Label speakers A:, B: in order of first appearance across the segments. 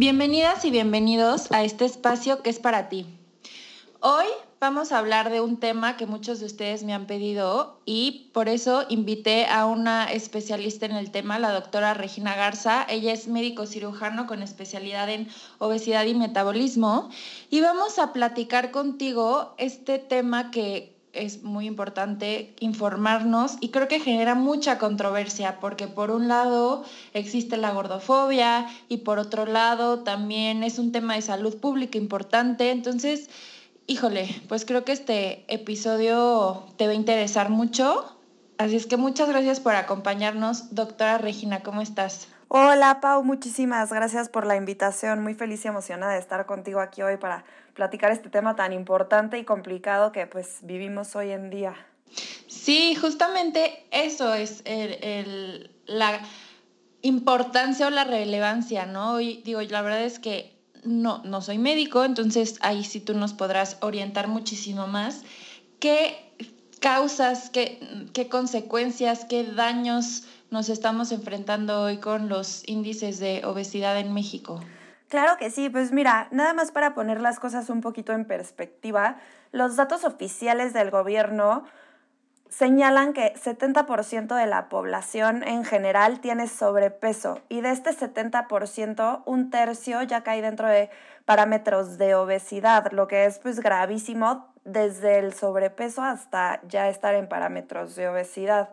A: Bienvenidas y bienvenidos a este espacio que es para ti. Hoy vamos a hablar de un tema que muchos de ustedes me han pedido y por eso invité a una especialista en el tema, la doctora Regina Garza. Ella es médico cirujano con especialidad en obesidad y metabolismo y vamos a platicar contigo este tema que es muy importante informarnos y creo que genera mucha controversia porque por un lado existe la gordofobia y por otro lado también es un tema de salud pública importante. Entonces, híjole, pues creo que este episodio te va a interesar mucho. Así es que muchas gracias por acompañarnos, doctora Regina, ¿cómo estás?
B: Hola Pau, muchísimas gracias por la invitación. Muy feliz y emocionada de estar contigo aquí hoy para platicar este tema tan importante y complicado que pues vivimos hoy en día.
A: Sí, justamente eso es el, la importancia o la relevancia, ¿no? Y digo, la verdad es que no, no soy médico, entonces ahí sí tú nos podrás orientar muchísimo más. ¿Qué causas, qué, qué consecuencias, qué daños nos estamos enfrentando hoy con los índices de obesidad en México?
B: Claro que sí, pues mira, nada más para poner las cosas un poquito en perspectiva, los datos oficiales del gobierno señalan que 70% de la población en general tiene sobrepeso y de este 70% un tercio ya cae dentro de parámetros de obesidad, lo que es pues gravísimo desde el sobrepeso hasta ya estar en parámetros de obesidad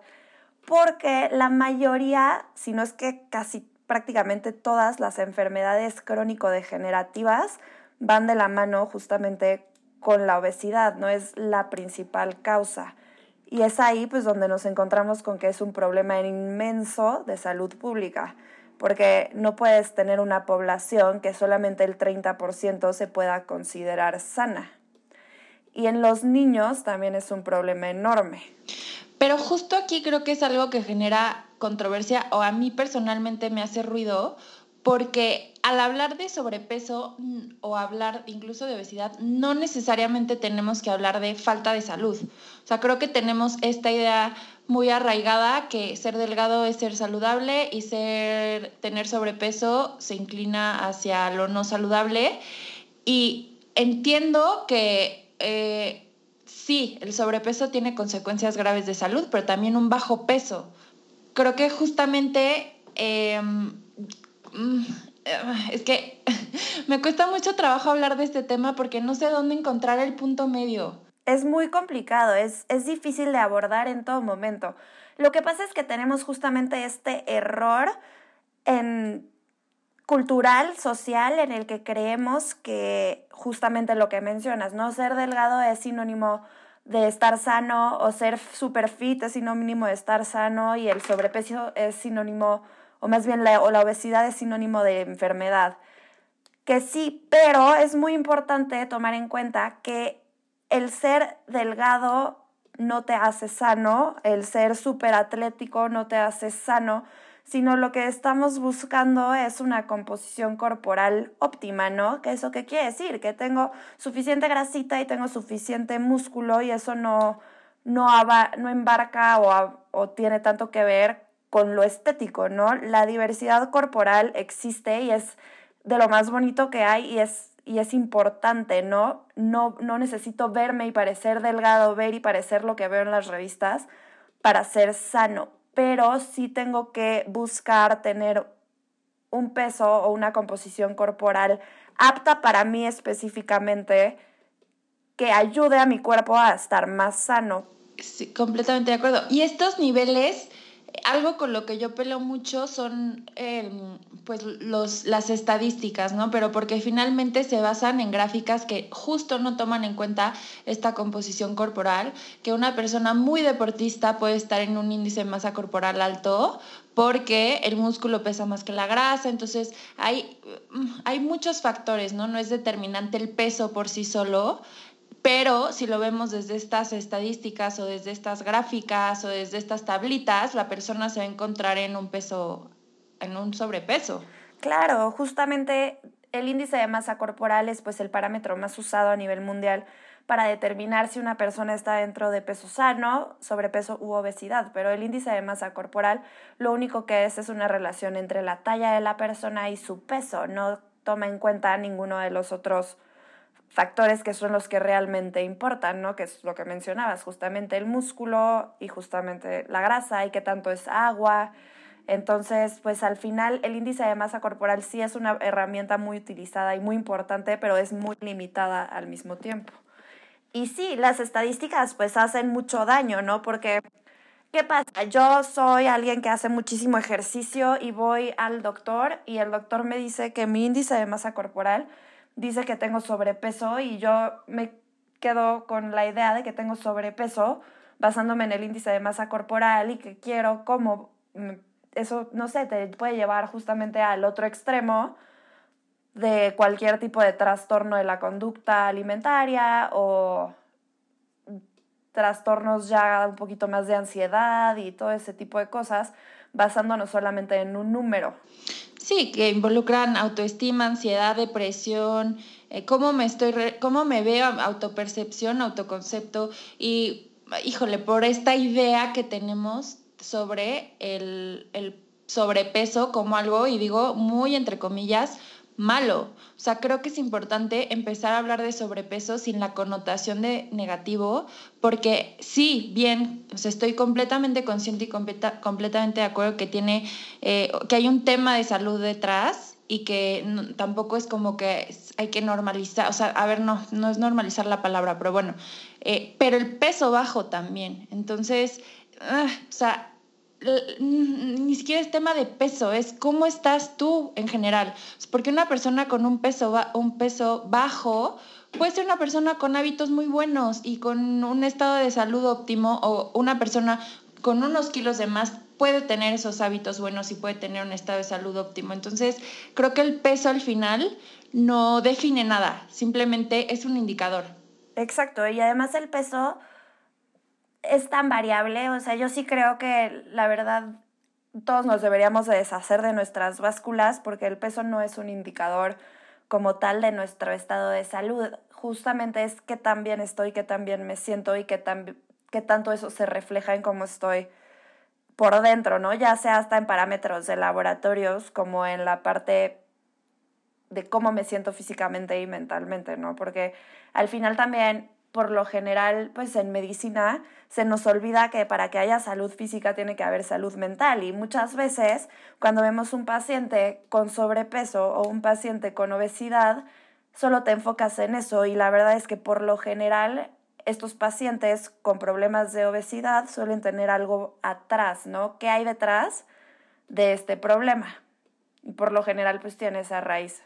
B: porque la mayoría, si no es que casi prácticamente todas las enfermedades crónico-degenerativas van de la mano justamente con la obesidad, no es la principal causa. Y es ahí pues donde nos encontramos con que es un problema inmenso de salud pública, porque no puedes tener una población que solamente el 30% se pueda considerar sana. Y en los niños también es un problema enorme.
A: Pero justo aquí creo que es algo que genera controversia o a mí personalmente me hace ruido porque al hablar de sobrepeso o hablar incluso de obesidad, no necesariamente tenemos que hablar de falta de salud. O sea, creo que tenemos esta idea muy arraigada que ser delgado es ser saludable y ser tener sobrepeso se inclina hacia lo no saludable. Y entiendo que eh, sí, el sobrepeso tiene consecuencias graves de salud, pero también un bajo peso. Creo que justamente em, mm, es que me cuesta mucho trabajo hablar de este tema porque no sé dónde encontrar el punto medio.
B: Es muy complicado, es, es difícil de abordar en todo momento. Lo que pasa es que tenemos justamente este error en cultural, social, en el que creemos que justamente lo que mencionas, ¿no? Ser delgado es sinónimo de estar sano o ser super fit es sinónimo de estar sano y el sobrepeso es sinónimo, o más bien la, o la obesidad es sinónimo de enfermedad. Que sí, pero es muy importante tomar en cuenta que el ser delgado no te hace sano, el ser súper atlético no te hace sano, sino lo que estamos buscando es una composición corporal óptima, ¿no? ¿Qué eso qué quiere decir? Que tengo suficiente grasita y tengo suficiente músculo y eso no, no, no embarca o, o tiene tanto que ver con lo estético, ¿no? La diversidad corporal existe y es de lo más bonito que hay y es, y es importante, ¿no? ¿no? No necesito verme y parecer delgado, ver y parecer lo que veo en las revistas para ser sano pero sí tengo que buscar tener un peso o una composición corporal apta para mí específicamente que ayude a mi cuerpo a estar más sano.
A: Sí, completamente de acuerdo. Y estos niveles algo con lo que yo peleo mucho son em, pues los, las estadísticas, ¿no? Pero porque finalmente se basan en gráficas que justo no toman en cuenta esta composición corporal, que una persona muy deportista puede estar en un índice de masa corporal alto porque el músculo pesa más que la grasa, entonces hay, hay muchos factores, ¿no? No es determinante el peso por sí solo, pero si lo vemos desde estas estadísticas o desde estas gráficas o desde estas tablitas, la persona se va a encontrar en un peso, en un sobrepeso.
B: Claro, justamente el índice de masa corporal es pues el parámetro más usado a nivel mundial para determinar si una persona está dentro de peso sano, sobrepeso u obesidad, pero el índice de masa corporal lo único que es es una relación entre la talla de la persona y su peso, no toma en cuenta ninguno de los otros factores que son los que realmente importan, ¿no? Que es lo que mencionabas, justamente el músculo y justamente la grasa y qué tanto es agua. Entonces, pues al final el índice de masa corporal sí es una herramienta muy utilizada y muy importante, pero es muy limitada al mismo tiempo. Y sí, las estadísticas pues hacen mucho daño, ¿no? Porque, ¿qué pasa? Yo soy alguien que hace muchísimo ejercicio y voy al doctor y el doctor me dice que mi índice de masa corporal dice que tengo sobrepeso y yo me quedo con la idea de que tengo sobrepeso basándome en el índice de masa corporal y que quiero como mm, eso no sé te puede llevar justamente al otro extremo de cualquier tipo de trastorno de la conducta alimentaria o trastornos ya un poquito más de ansiedad y todo ese tipo de cosas basándonos solamente en un número.
A: Sí, que involucran autoestima, ansiedad, depresión, eh, cómo me estoy, cómo me veo, autopercepción, autoconcepto y, híjole, por esta idea que tenemos sobre el, el sobrepeso como algo, y digo muy entre comillas, malo. O sea, creo que es importante empezar a hablar de sobrepeso sin la connotación de negativo, porque sí, bien, o estoy completamente consciente y completamente de acuerdo que tiene, eh, que hay un tema de salud detrás y que tampoco es como que hay que normalizar, o sea, a ver, no, no es normalizar la palabra, pero bueno, eh, pero el peso bajo también. Entonces, ah, o sea, ni siquiera es tema de peso, es cómo estás tú en general. Porque una persona con un peso, un peso bajo puede ser una persona con hábitos muy buenos y con un estado de salud óptimo o una persona con unos kilos de más puede tener esos hábitos buenos y puede tener un estado de salud óptimo. Entonces, creo que el peso al final no define nada, simplemente es un indicador.
B: Exacto, y además el peso es tan variable, o sea, yo sí creo que la verdad todos nos deberíamos de deshacer de nuestras básculas porque el peso no es un indicador como tal de nuestro estado de salud. Justamente es que tan bien estoy, que tan bien me siento y que, tan, que tanto eso se refleja en cómo estoy por dentro, ¿no? Ya sea hasta en parámetros de laboratorios como en la parte de cómo me siento físicamente y mentalmente, ¿no? Porque al final también por lo general, pues en medicina se nos olvida que para que haya salud física tiene que haber salud mental y muchas veces cuando vemos un paciente con sobrepeso o un paciente con obesidad, solo te enfocas en eso y la verdad es que por lo general estos pacientes con problemas de obesidad suelen tener algo atrás, ¿no? ¿Qué hay detrás de este problema? Y por lo general pues tiene esa raíz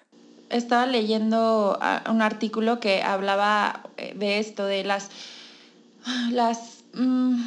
A: estaba leyendo ah, un artículo que hablaba eh, de esto, de las, las, mm,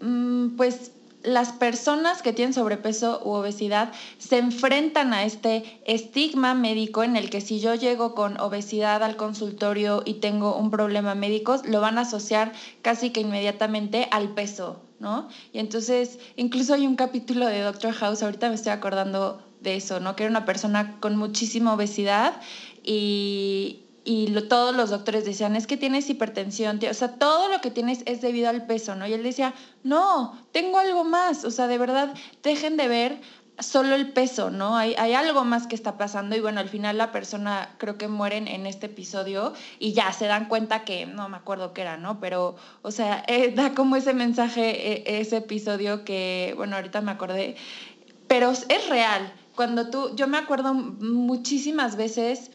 A: mm, pues las personas que tienen sobrepeso u obesidad se enfrentan a este estigma médico en el que si yo llego con obesidad al consultorio y tengo un problema médico, lo van a asociar casi que inmediatamente al peso, ¿no? Y entonces, incluso hay un capítulo de Doctor House, ahorita me estoy acordando de eso, ¿no? Que era una persona con muchísima obesidad y, y todos los doctores decían, es que tienes hipertensión, o sea, todo lo que tienes es debido al peso, ¿no? Y él decía, no, tengo algo más, o sea, de verdad, dejen de ver solo el peso, ¿no? Hay, hay algo más que está pasando y bueno, al final la persona creo que mueren en este episodio y ya se dan cuenta que, no me acuerdo qué era, ¿no? Pero, o sea, eh, da como ese mensaje, eh, ese episodio que, bueno, ahorita me acordé, pero es real, cuando tú, yo me acuerdo muchísimas veces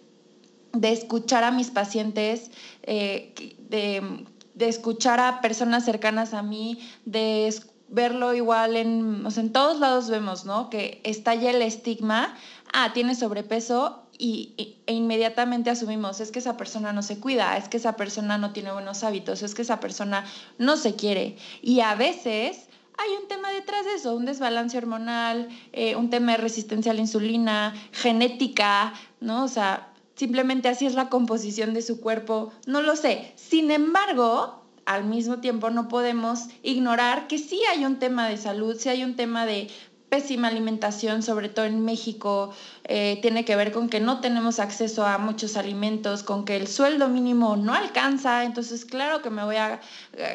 A: de escuchar a mis pacientes, eh, de, escuchar a personas cercanas a mí, de verlo igual en, o sea, en todos lados vemos, ¿no? Que estalla el estigma, ah, tiene sobrepeso y, e inmediatamente asumimos, es que esa persona no se cuida, es que esa persona no tiene buenos hábitos, es que esa persona no se quiere. Y a veces hay un tema detrás de eso, un desbalance hormonal, eh, un tema de resistencia a la insulina, genética, ¿no? O sea, simplemente así es la composición de su cuerpo, no lo sé. Sin embargo, al mismo tiempo no podemos ignorar que sí hay un tema de salud, sí hay un tema de pésima alimentación, sobre todo en México, eh, tiene que ver con que no tenemos acceso a muchos alimentos, con que el sueldo mínimo no alcanza, entonces claro que me voy a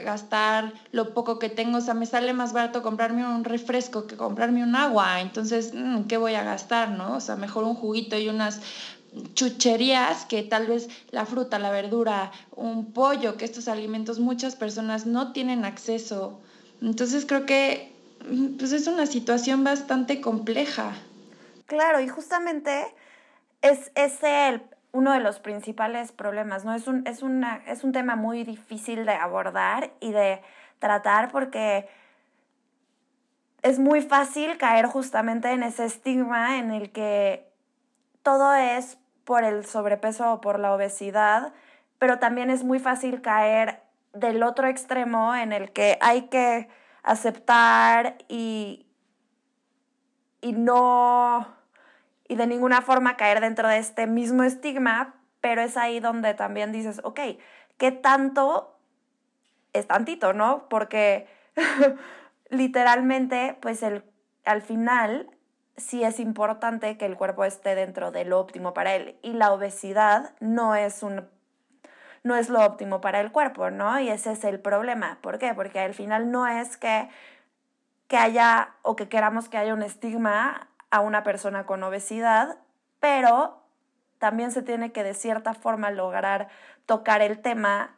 A: gastar lo poco que tengo, o sea, me sale más barato comprarme un refresco que comprarme un agua, entonces, mm, ¿qué voy a gastar, no? O sea, mejor un juguito y unas chucherías que tal vez la fruta, la verdura, un pollo, que estos alimentos muchas personas no tienen acceso. Entonces creo que pues es una situación bastante compleja.
B: Claro, y justamente es ese uno de los principales problemas, ¿no? Es un, es, una, es un tema muy difícil de abordar y de tratar porque es muy fácil caer justamente en ese estigma en el que todo es por el sobrepeso o por la obesidad, pero también es muy fácil caer del otro extremo en el que hay que aceptar y, y no, y de ninguna forma caer dentro de este mismo estigma, pero es ahí donde también dices, ok, ¿qué tanto es tantito, no? Porque literalmente, pues el, al final sí es importante que el cuerpo esté dentro de lo óptimo para él y la obesidad no es un no es lo óptimo para el cuerpo, ¿no? Y ese es el problema. ¿Por qué? Porque al final no es que, que haya o que queramos que haya un estigma a una persona con obesidad, pero también se tiene que de cierta forma lograr tocar el tema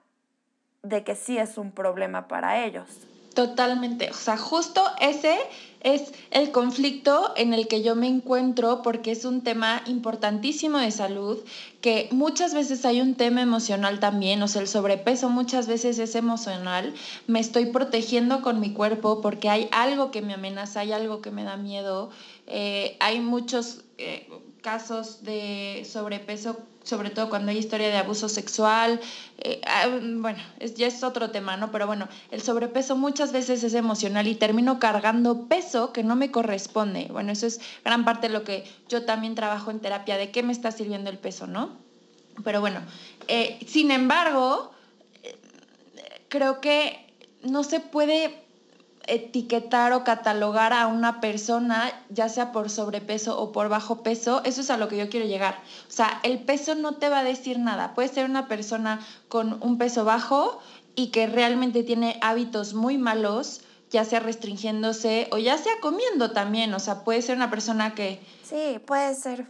B: de que sí es un problema para ellos.
A: Totalmente, o sea, justo ese es el conflicto en el que yo me encuentro porque es un tema importantísimo de salud, que muchas veces hay un tema emocional también, o sea, el sobrepeso muchas veces es emocional, me estoy protegiendo con mi cuerpo porque hay algo que me amenaza, hay algo que me da miedo, eh, hay muchos eh, casos de sobrepeso sobre todo cuando hay historia de abuso sexual. Eh, ah, bueno, es, ya es otro tema, ¿no? Pero bueno, el sobrepeso muchas veces es emocional y termino cargando peso que no me corresponde. Bueno, eso es gran parte de lo que yo también trabajo en terapia, de qué me está sirviendo el peso, ¿no? Pero bueno, eh, sin embargo, eh, creo que no se puede etiquetar o catalogar a una persona, ya sea por sobrepeso o por bajo peso, eso es a lo que yo quiero llegar. O sea, el peso no te va a decir nada. Puede ser una persona con un peso bajo y que realmente tiene hábitos muy malos, ya sea restringiéndose o ya sea comiendo también. O sea, puede ser una persona que...
B: Sí, puede ser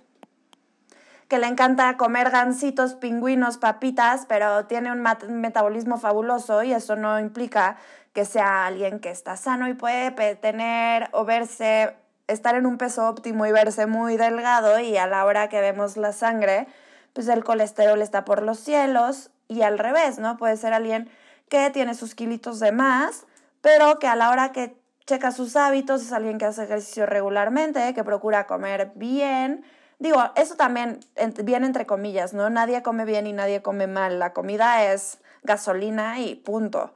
B: que le encanta comer gansitos, pingüinos, papitas, pero tiene un metabolismo fabuloso y eso no implica que sea alguien que está sano y puede tener o verse, estar en un peso óptimo y verse muy delgado y a la hora que vemos la sangre, pues el colesterol está por los cielos y al revés, ¿no? Puede ser alguien que tiene sus kilitos de más, pero que a la hora que checa sus hábitos es alguien que hace ejercicio regularmente, que procura comer bien. Digo, eso también viene entre comillas, ¿no? Nadie come bien y nadie come mal. La comida es gasolina y punto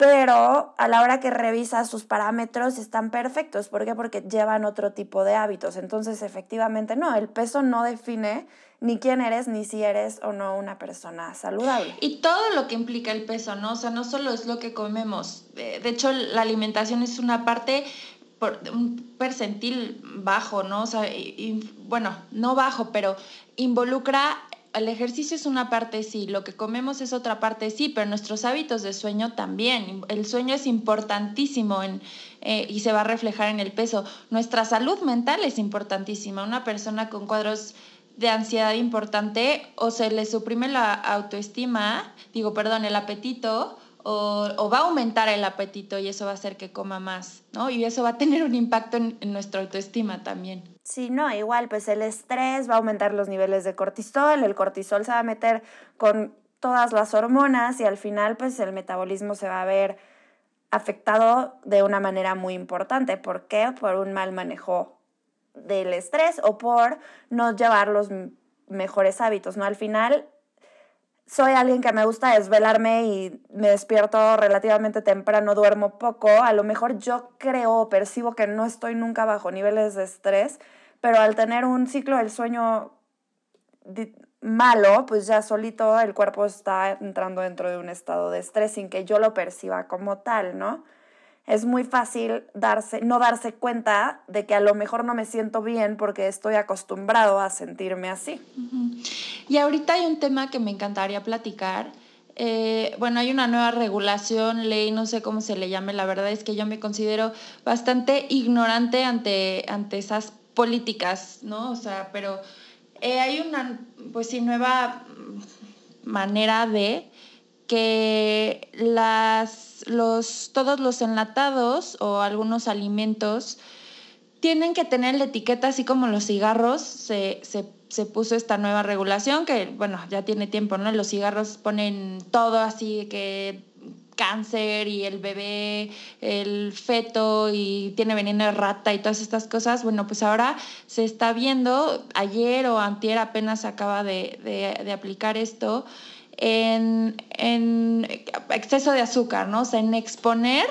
B: pero a la hora que revisa sus parámetros están perfectos. ¿Por qué? Porque llevan otro tipo de hábitos. Entonces, efectivamente, no, el peso no define ni quién eres, ni si eres o no una persona saludable.
A: Y todo lo que implica el peso, ¿no? O sea, no solo es lo que comemos. De hecho, la alimentación es una parte por un percentil bajo, ¿no? O sea, bueno, no bajo, pero involucra el ejercicio es una parte sí, lo que comemos es otra parte sí, pero nuestros hábitos de sueño también. El sueño es importantísimo en, eh, y se va a reflejar en el peso. Nuestra salud mental es importantísima. Una persona con cuadros de ansiedad importante o se le suprime la autoestima, digo, perdón, el apetito, o, va a aumentar el apetito y eso va a hacer que coma más, ¿no? Y eso va a tener un impacto en nuestra autoestima también.
B: Sí, no, igual, pues el estrés va a aumentar los niveles de cortisol, el cortisol se va a meter con todas las hormonas y al final pues el metabolismo se va a ver afectado de una manera muy importante. ¿Por qué? Por un mal manejo del estrés o por no llevar los mejores hábitos, ¿no? Al final soy alguien que me gusta desvelarme y me despierto relativamente temprano, duermo poco, a lo mejor yo creo o percibo que no estoy nunca bajo niveles de estrés, pero al tener un ciclo del sueño malo, pues ya solito el cuerpo está entrando dentro de un estado de estrés sin que yo lo perciba como tal, ¿no? Es muy fácil darse, no darse cuenta de que a lo mejor no me siento bien porque estoy acostumbrado a sentirme así.
A: Y ahorita hay un tema que me encantaría platicar. Eh, bueno, hay una nueva regulación, ley, no sé cómo se le llame, la verdad es que yo me considero bastante ignorante ante, ante esas políticas, ¿no? O sea, pero eh, hay una, pues sí, nueva manera de que las, los, todos los enlatados o algunos alimentos tienen que tener la etiqueta, así como los cigarros, se, se, se, puso esta nueva regulación que, bueno, ya tiene tiempo, ¿no? Los cigarros ponen todo así que cáncer y el bebé, el feto y tiene veneno de rata y todas estas cosas, bueno, pues ahora se está viendo, ayer o antier apenas acaba de, de, aplicar esto, en, en, exceso de azúcar, ¿no? O sea, en exponer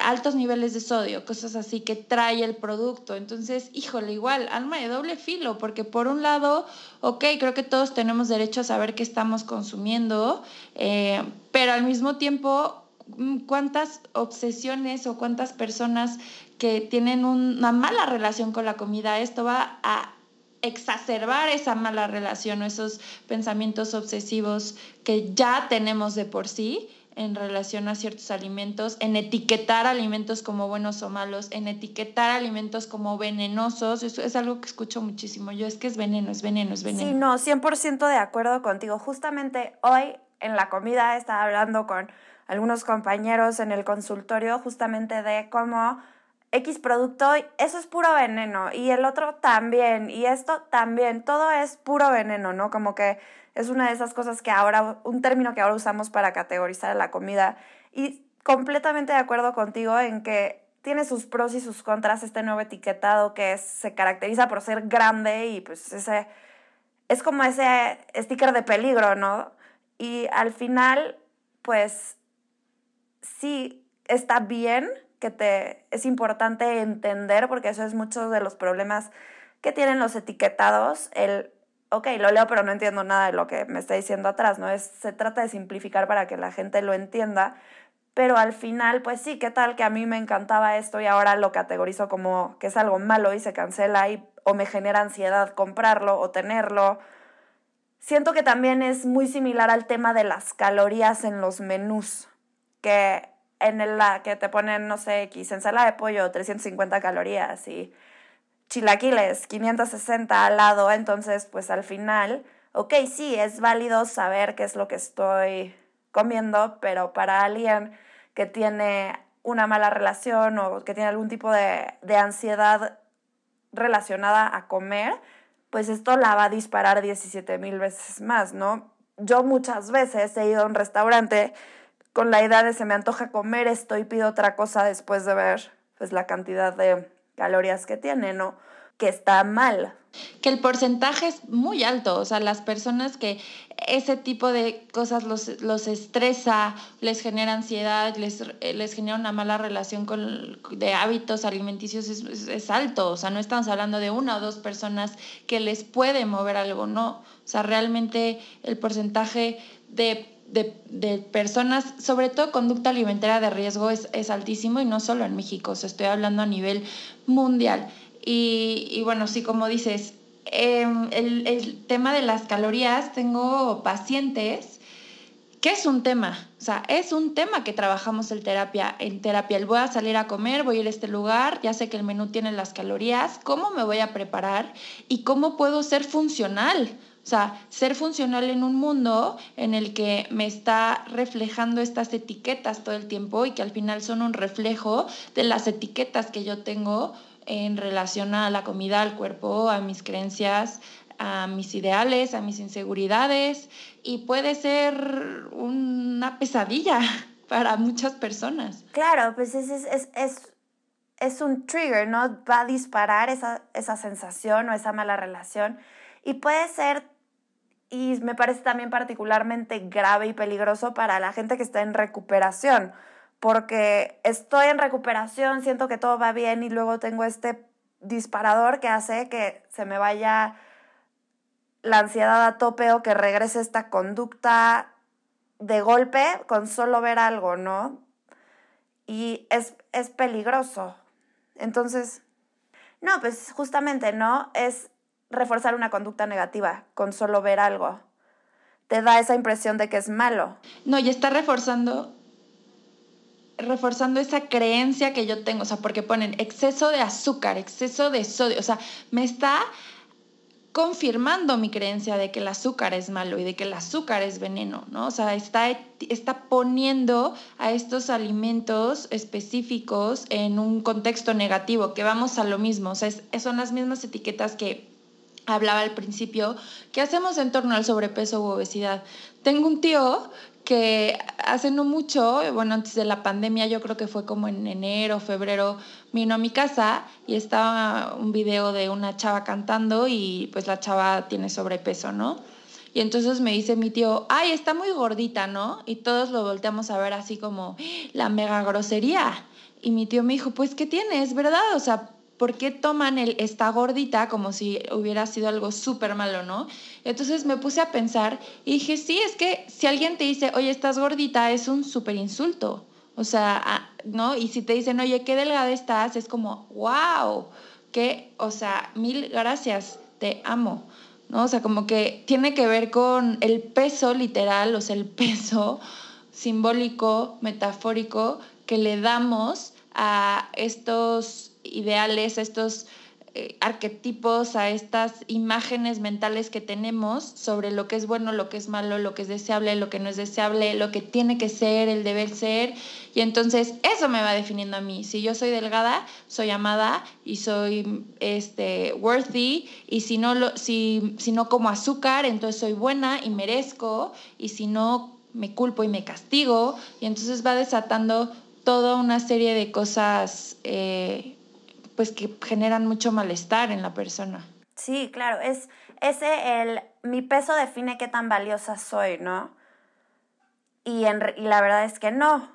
A: altos niveles de sodio, cosas así que trae el producto. Entonces, híjole, igual, alma de doble filo, porque por un lado, ok, creo que todos tenemos derecho a saber qué estamos consumiendo, eh, pero al mismo tiempo, mm, ¿cuántas obsesiones o cuántas personas que tienen una mala relación con la comida, esto va a exacerbar esa mala relación o esos pensamientos obsesivos que ya tenemos de por sí? En relación a ciertos alimentos, en etiquetar alimentos como buenos o malos, en etiquetar alimentos como venenosos. Eso es algo que escucho muchísimo. Yo es que es veneno, es veneno, es veneno.
B: Sí, no, 100% de acuerdo contigo. Justamente hoy en la comida estaba hablando con algunos compañeros en el consultorio justamente de cómo X producto, eso es puro veneno y el otro también y esto también, todo es puro veneno, ¿no? Como que es una de esas cosas que ahora, un término que ahora usamos para categorizar la comida. Y completamente de acuerdo contigo en que tiene sus pros y sus contras este nuevo etiquetado que se caracteriza por ser grande y pues ese es como ese sticker de peligro, ¿no? Y al final, pues sí está bien que te es importante entender porque eso es muchos de los problemas que tienen los etiquetados, el ok, lo leo, pero no entiendo nada de lo que me está diciendo atrás, ¿no? Es, se trata de simplificar para que la gente lo entienda, pero al final, pues sí, ¿qué tal que a mí me encantaba esto y ahora lo categorizo como que es algo malo y se cancela y o me genera ansiedad comprarlo o tenerlo? Siento que también es muy similar al tema de las calorías en los menús, que en la que te ponen, no sé, X, ensalada de pollo, 350 calorías y chilaquiles, 560 al lado, entonces pues al final, ok, sí, es válido saber qué es lo que estoy comiendo, pero para alguien que tiene una mala relación o que tiene algún tipo de, de ansiedad relacionada a comer, pues esto la va a disparar 17 mil veces más, ¿no? Yo muchas veces he ido a un restaurante con la idea de se me antoja comer esto y pido otra cosa después de ver pues la cantidad de calorías que tiene, ¿no? Que está mal.
A: Que el porcentaje es muy alto, o sea, las personas que ese tipo de cosas los, los estresa, les genera ansiedad, les, les genera una mala relación con, de hábitos alimenticios, es, es, alto, o sea, no estamos hablando de una o dos personas que les puede mover algo, no, o sea, realmente el porcentaje de de, de, personas, sobre todo conducta alimentaria de riesgo, es, es, altísimo y no solo en México, o sea, estoy hablando a nivel mundial. Y, y bueno, sí, como dices, eh, el, el, tema de las calorías, tengo pacientes que es un tema, o sea, es un tema que trabajamos en terapia. En terapia, el voy a salir a comer, voy a ir a este lugar, ya sé que el menú tiene las calorías, ¿cómo me voy a preparar y cómo puedo ser funcional? O sea, ser funcional en un mundo en el que me está reflejando estas etiquetas todo el tiempo y que al final son un reflejo de las etiquetas que yo tengo en relación a la comida, al cuerpo, a mis creencias, a mis ideales, a mis inseguridades y puede ser una pesadilla para muchas personas.
B: Claro, pues es, es, es, es un trigger, ¿no? Va a disparar esa, esa sensación o esa mala relación. Y puede ser, y me parece también particularmente grave y peligroso para la gente que está en recuperación, porque estoy en recuperación, siento que todo va bien y luego tengo este disparador que hace que se me vaya la ansiedad a tope o que regrese esta conducta de golpe con solo ver algo, ¿no? Y es, es peligroso. Entonces, no, pues justamente, ¿no? Es reforzar una conducta negativa con solo ver algo. Te da esa impresión de que es malo.
A: No, y está reforzando reforzando esa creencia que yo tengo, o sea, porque ponen exceso de azúcar, exceso de sodio, o sea, me está confirmando mi creencia de que el azúcar es malo y de que el azúcar es veneno, ¿no? O sea, está, está poniendo a estos alimentos específicos en un contexto negativo, que vamos a lo mismo, o sea, son las mismas etiquetas que hablaba al principio, que hacemos en torno al sobrepeso u obesidad. Tengo un tío que hace no mucho, bueno, antes de la pandemia, yo creo que fue como en enero, febrero, vino a mi casa y estaba un video de una chava cantando y pues la chava tiene sobrepeso, ¿no? Y entonces me dice mi tío, ay, está muy gordita, ¿no? Y todos lo volteamos a ver así como la mega grosería. Y mi tío me dijo, pues, ¿qué tienes, verdad? O sea, ¿por qué toman el está gordita como si hubiera sido algo súper malo, no? Entonces me puse a pensar y dije, sí, es que si alguien te dice, oye, estás gordita, es un súper insulto. O sea, ah, ¿no? Y si te dicen, oye, qué delgada estás, es como, wow, que, o sea, mil gracias, te amo. ¿no? O sea, como que tiene que ver con el peso literal, o sea, el peso simbólico, metafórico que le damos a estos ideales, a estos eh, arquetipos, a estas imágenes mentales que tenemos sobre lo que es bueno, lo que es malo, lo que es deseable, lo que no es deseable, lo que tiene que ser, el deber ser. Y entonces eso me va definiendo a mí. Si yo soy delgada, soy amada y soy este, worthy. Y si no, lo, si, si no como azúcar, entonces soy buena y merezco. Y si no, me culpo y me castigo. Y entonces va desatando toda una serie de cosas. Eh, pues que generan mucho malestar en la persona.
B: Sí, claro, es ese el mi peso define qué tan valiosa soy, ¿no? Y, en, y la verdad es que no.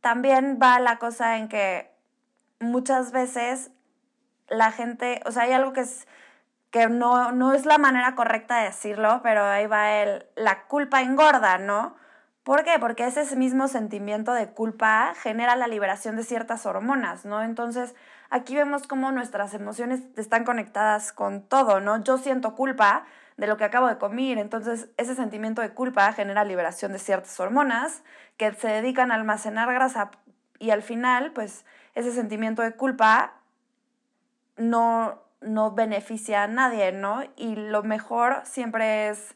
B: También va la cosa en que muchas veces la gente, o sea, hay algo que es que no, no es la manera correcta de decirlo, pero ahí va el, la culpa engorda, ¿no? ¿Por qué? Porque ese mismo sentimiento de culpa genera la liberación de ciertas hormonas, ¿no? Entonces, aquí vemos cómo nuestras emociones están conectadas con todo, ¿no? Yo siento culpa de lo que acabo de comer, entonces ese sentimiento de culpa genera liberación de ciertas hormonas que se dedican a almacenar grasa y al final, pues ese sentimiento de culpa no, no beneficia a nadie, ¿no? Y lo mejor siempre es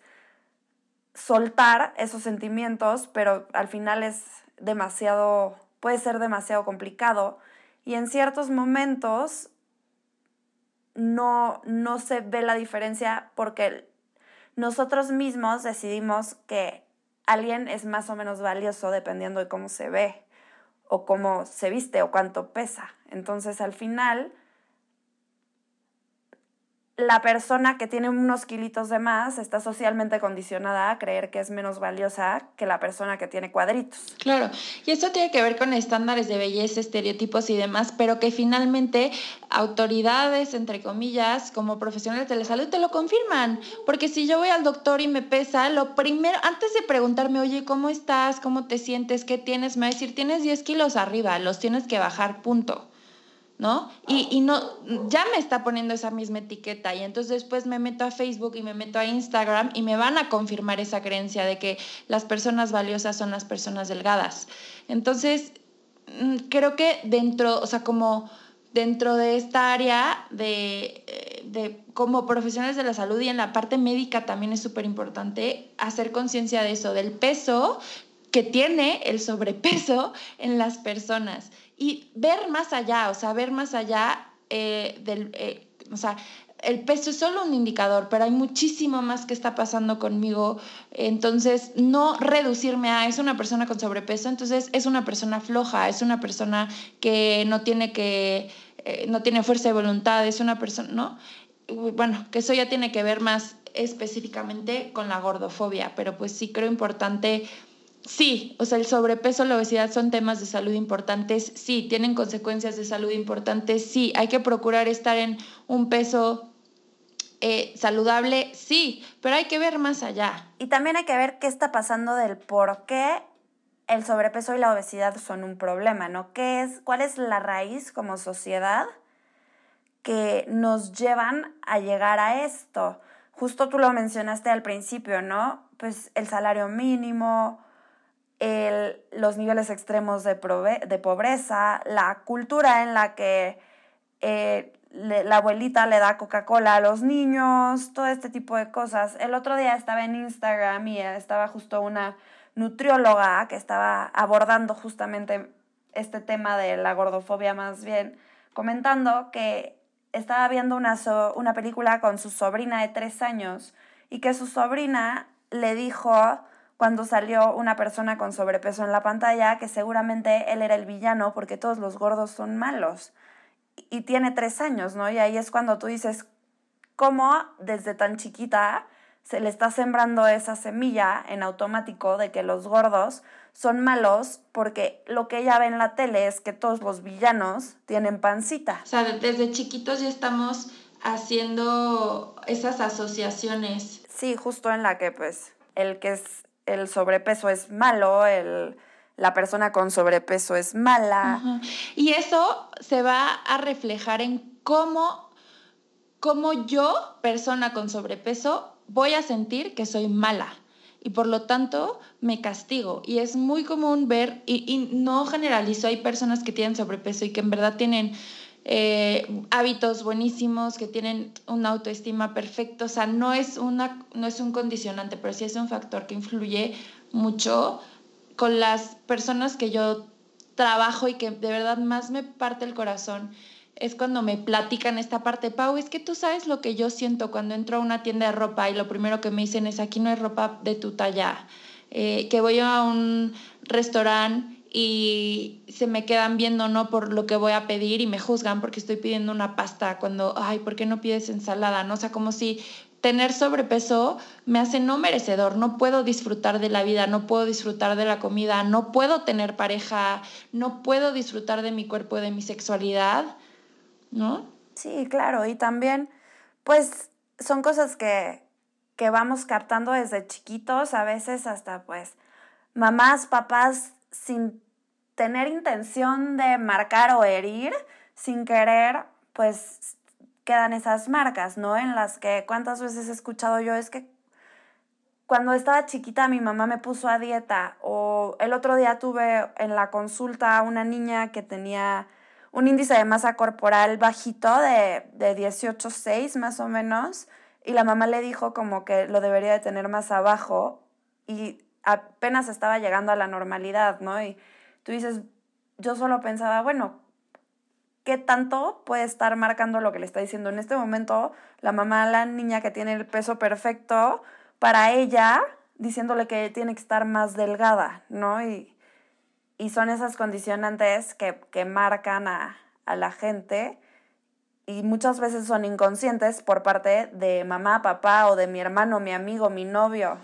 B: soltar esos sentimientos, pero al final es demasiado, puede ser demasiado complicado y en ciertos momentos no, no se ve la diferencia porque nosotros mismos decidimos que alguien es más o menos valioso dependiendo de cómo se ve o cómo se viste o cuánto pesa. Entonces al final la persona que tiene unos kilitos de más está socialmente condicionada a creer que es menos valiosa que la persona que tiene cuadritos.
A: Claro, y eso tiene que ver con estándares de belleza, estereotipos y demás, pero que finalmente autoridades, entre comillas, como profesionales de la salud te lo confirman, porque si yo voy al doctor y me pesa, lo primero, antes de preguntarme, oye, ¿cómo estás? ¿Cómo te sientes? ¿Qué tienes? Me va a decir, tienes 10 kilos arriba, los tienes que bajar, punto. ¿No? Y, y, no, ya me está poniendo esa misma etiqueta y entonces después me meto a Facebook y me meto a Instagram y me van a confirmar esa creencia de que las personas valiosas son las personas delgadas. Entonces, mm, creo que dentro, o sea, como dentro de esta área de, eh, de como profesionales de la salud y en la parte médica también es súper importante hacer conciencia de eso, del peso que tiene el sobrepeso en las personas y ver más allá, o sea, ver más allá eh, del, eh, o sea, el peso es solo un indicador, pero hay muchísimo más que está pasando conmigo. Entonces, no reducirme a es una persona con sobrepeso, entonces es una persona floja, es una persona que no tiene que eh, no tiene fuerza de voluntad, es una persona, ¿no? Bueno, que eso ya tiene que ver más específicamente con la gordofobia, pero pues sí creo importante Sí, o sea, el sobrepeso, la obesidad son temas de salud importantes, sí, tienen consecuencias de salud importantes, sí, hay que procurar estar en un peso eh, saludable, sí, pero hay que ver más allá.
B: Y también hay que ver qué está pasando del por qué el sobrepeso y la obesidad son un problema, ¿no? ¿Qué es, ¿Cuál es la raíz como sociedad que nos llevan a llegar a esto? Justo tú lo mencionaste al principio, ¿no? Pues el salario mínimo, los niveles extremos de, de, pobreza, la cultura en la que eh, la abuelita le da Coca-Cola a los niños, todo este tipo de cosas. El otro día estaba en Instagram y estaba justo una nutrióloga que estaba abordando justamente este tema de la gordofobia más bien, comentando que estaba viendo una, una película con su sobrina de tres años y que su sobrina le dijo cuando salió una persona con sobrepeso en la pantalla que seguramente él era el villano porque todos los gordos son malos. Y tiene tres años, ¿no? Y ahí es cuando tú dices, ¿cómo desde tan chiquita se le está sembrando esa semilla en automático de que los gordos son malos porque lo que ella ve en la tele es que todos los villanos tienen pancita.
A: O sea, desde chiquitos ya estamos haciendo esas asociaciones.
B: Sí, justo en la que pues el que es el sobrepeso es malo, el, la persona con sobrepeso es mala.
A: Y eso se va a reflejar en cómo, cómo yo, persona con sobrepeso, voy a sentir que soy mala. Y por lo tanto me castigo. Y es muy común ver, y, y no generalizo, hay personas que tienen sobrepeso y que en verdad tienen eh, hábitos buenísimos, que tienen una autoestima perfecta. O sea, no es, una, no es un condicionante, pero sí es un factor que influye mucho con las personas que yo trabajo y que de verdad más me parte el corazón. Es cuando me platican esta parte, Pau, es que tú sabes lo que yo siento cuando entro a una tienda de ropa y lo primero que me dicen es, aquí no hay ropa de tu talla. Eh, que voy a un restaurante y se me quedan viendo no por lo que voy a pedir y me juzgan porque estoy pidiendo una pasta cuando, ay, ¿por qué no pides ensalada? ¿No? O sea, como si tener sobrepeso me hace no merecedor, no puedo disfrutar de la vida, no puedo disfrutar de la comida, no puedo tener pareja, no puedo disfrutar de mi cuerpo, de mi sexualidad, ¿no?
B: Sí, claro, y también, pues, son cosas que, que vamos captando desde chiquitos, a veces hasta, pues, mamás, papás sin tener intención de marcar o herir, sin querer, pues quedan esas marcas, ¿no? En las que cuántas veces he escuchado yo es que cuando estaba chiquita mi mamá me puso a dieta o el otro día tuve en la consulta una niña que tenía un índice de masa corporal bajito de, de 18,6 más o menos y la mamá le dijo como que lo debería de tener más abajo y apenas estaba llegando a la normalidad, ¿no? Tú dices, yo solo pensaba, bueno, ¿qué tanto puede estar marcando lo que le está diciendo en este momento la mamá, la niña que tiene el peso perfecto, para ella, diciéndole que tiene que estar más delgada, ¿no? Y, son esas condicionantes que, que marcan a, a la gente y muchas veces son inconscientes por parte de mamá, papá o de mi hermano, mi amigo, mi novio.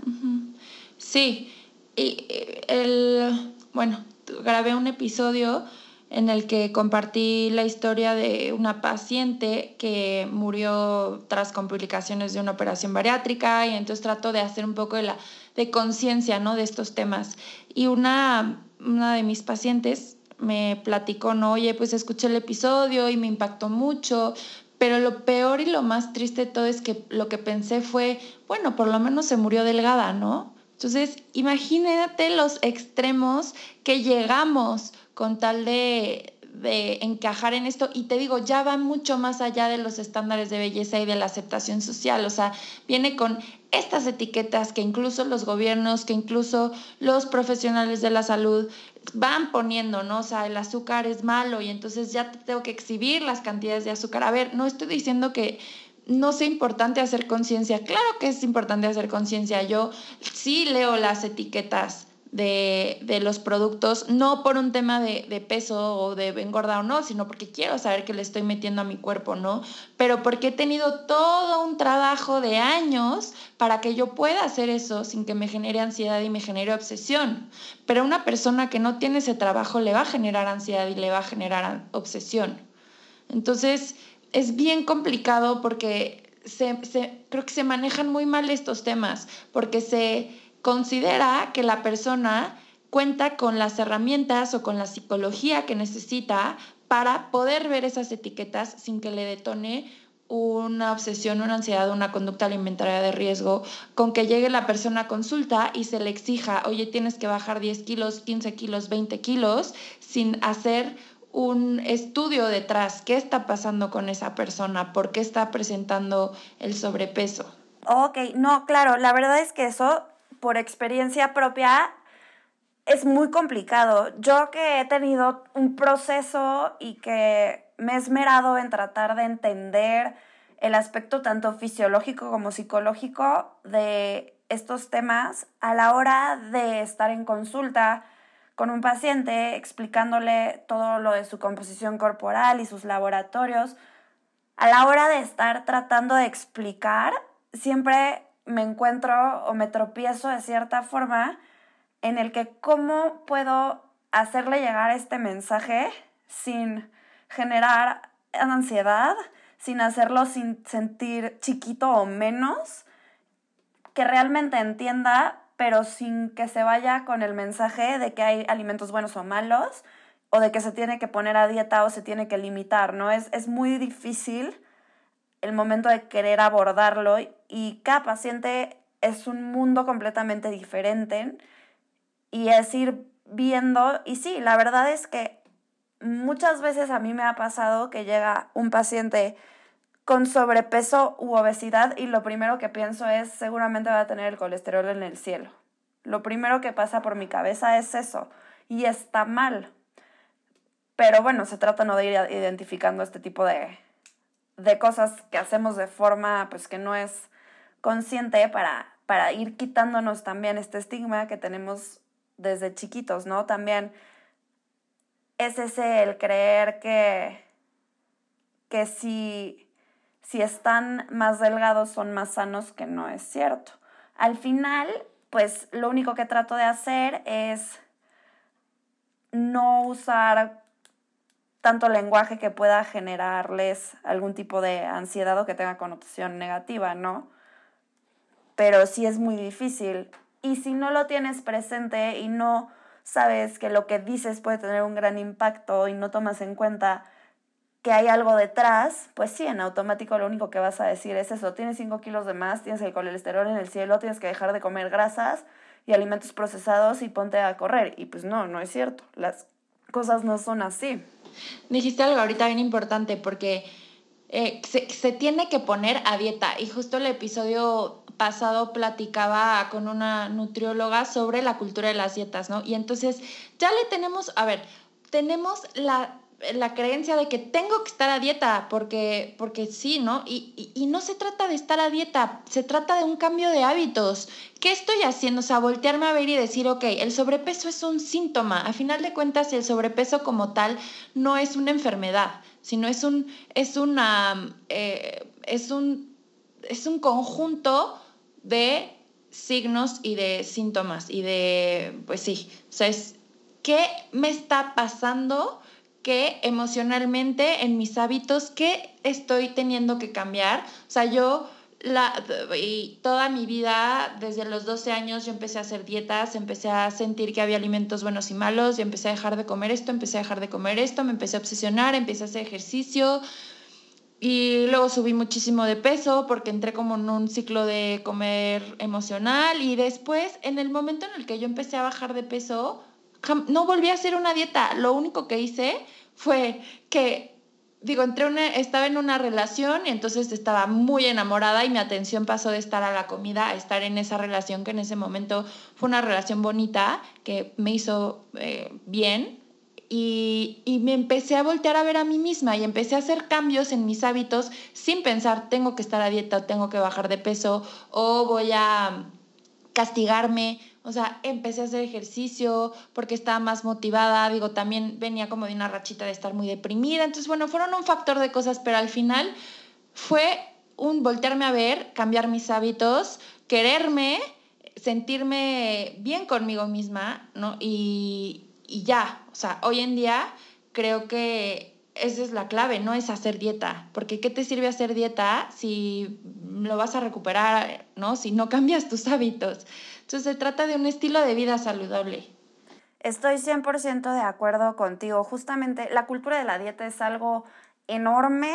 A: Sí, y eh, el, bueno, grabé un episodio en el que compartí la historia de una paciente que murió tras complicaciones de una operación bariátrica y entonces trato de hacer un poco de, la, de conciencia ¿no? de estos temas. Y una, una de mis pacientes me platicó, no, oye, pues escuché el episodio y me impactó mucho, pero lo peor y lo más triste de todo es que lo que pensé fue, bueno, por lo menos se murió delgada, ¿no? Entonces, imagínate los extremos que llegamos con tal de, encajar en esto. Y te digo, ya va mucho más allá de los estándares de belleza y de la aceptación social. O sea, viene con estas etiquetas que incluso los gobiernos, que incluso los profesionales de la salud van poniendo, ¿no? O sea, el azúcar es malo y entonces ya te tengo que exhibir las cantidades de azúcar. A ver, no estoy diciendo que no sea importante hacer conciencia. Claro que es importante hacer conciencia. Yo sí leo las etiquetas de, los productos, no por un tema de, peso o de engordar o no, sino porque quiero saber qué le estoy metiendo a mi cuerpo, ¿no? Pero porque he tenido todo un trabajo de años para que yo pueda hacer eso sin que me genere ansiedad y me genere obsesión. Pero una persona que no tiene ese trabajo le va a generar ansiedad y le va a generar obsesión. Entonces, es bien complicado porque creo que se manejan muy mal estos temas, porque se considera que la persona cuenta con las herramientas o con la psicología que necesita para poder ver esas etiquetas sin que le detone una obsesión, una ansiedad, una conducta alimentaria de riesgo, con que llegue la persona a consulta y se le exija, oye, tienes que bajar 10 kilos, 15 kilos, 20 kilos, sin hacer un estudio detrás. ¿Qué está pasando con esa persona? ¿Por qué está presentando el sobrepeso?
B: Ok, no, claro, la verdad es que eso por experiencia propia es muy complicado. Yo que he tenido un proceso y que me he esmerado en tratar de entender el aspecto tanto fisiológico como psicológico de estos temas a la hora de estar en consulta con un paciente explicándole todo lo de su composición corporal y sus laboratorios, a la hora de estar tratando de explicar, siempre me encuentro o me tropiezo de cierta forma en el que cómo puedo hacerle llegar este mensaje sin generar ansiedad, sin hacerlo sin sentir chiquito o menos, que realmente entienda, pero sin que se vaya con el mensaje de que hay alimentos buenos o malos, o de que se tiene que poner a dieta o se tiene que limitar, ¿no? Es, es muy difícil el momento de querer abordarlo y cada paciente es un mundo completamente diferente y es ir viendo, y sí, la verdad es que muchas veces a mí me ha pasado que llega un paciente con sobrepeso u obesidad y lo primero que pienso es seguramente va a tener el colesterol en el cielo. Lo primero que pasa por mi cabeza es eso y está mal. Pero bueno, se trata no de ir identificando este tipo de, de cosas que hacemos de forma pues que no es consciente para, para ir quitándonos también este estigma que tenemos desde chiquitos, ¿no? También es ese el creer que, que si, si están más delgados son más sanos, que no es cierto. Al final, pues lo único que trato de hacer es no usar tanto lenguaje que pueda generarles algún tipo de ansiedad o que tenga connotación negativa, ¿no? Pero sí es muy difícil. Y si no lo tienes presente y no sabes que lo que dices puede tener un gran impacto y no tomas en cuenta que hay algo detrás, pues sí, en automático lo único que vas a decir es eso, tienes 5 kilos de más, tienes el colesterol en el cielo, tienes que dejar de comer grasas y alimentos procesados y ponte a correr. Y pues no, no es cierto, las cosas no son así.
A: Dijiste algo ahorita bien importante porque eh, se, tiene que poner a dieta y justo el episodio pasado platicaba con una nutrióloga sobre la cultura de las dietas, ¿no? Y entonces ya le tenemos, a ver, tenemos la, creencia de que tengo que estar a dieta porque, porque sí, ¿no? Y, y, no se trata de estar a dieta, se trata de un cambio de hábitos. ¿Qué estoy haciendo? O sea, voltearme a ver y decir, ok, el sobrepeso es un síntoma. A final de cuentas, el sobrepeso como tal no es una enfermedad, sino es un, es una, eh, es un, es un conjunto de signos y de síntomas y de, pues sí, o sea, es, ¿qué me está pasando? ¿Qué emocionalmente en mis hábitos, qué estoy teniendo que cambiar? O sea, yo la, y toda mi vida, desde los 12 años, yo empecé a hacer dietas, empecé a sentir que había alimentos buenos y malos, y empecé a dejar de comer esto, empecé a dejar de comer esto, me empecé a obsesionar, empecé a hacer ejercicio, y luego subí muchísimo de peso porque entré como en un ciclo de comer emocional, y después, en el momento en el que yo empecé a bajar de peso, no volví a hacer una dieta, lo único que hice fue que digo, entré una, estaba en una relación y entonces estaba muy enamorada y mi atención pasó de estar a la comida a estar en esa relación que en ese momento fue una relación bonita que me hizo eh, bien y, y, me empecé a voltear a ver a mí misma y empecé a hacer cambios en mis hábitos sin pensar, tengo que estar a dieta o tengo que bajar de peso o voy a castigarme. O sea, empecé a hacer ejercicio porque estaba más motivada. Digo, también venía como de una rachita de estar muy deprimida. Entonces, bueno, fueron un factor de cosas, pero al final fue un voltearme a ver, cambiar mis hábitos, quererme, sentirme bien conmigo misma, ¿no? Y, y ya, o sea, hoy en día creo que esa es la clave, no es hacer dieta, porque ¿qué te sirve hacer dieta si lo vas a recuperar, ¿no? Si no cambias tus hábitos. Entonces se trata de un estilo de vida saludable.
B: Estoy 100% de acuerdo contigo. Justamente la cultura de la dieta es algo enorme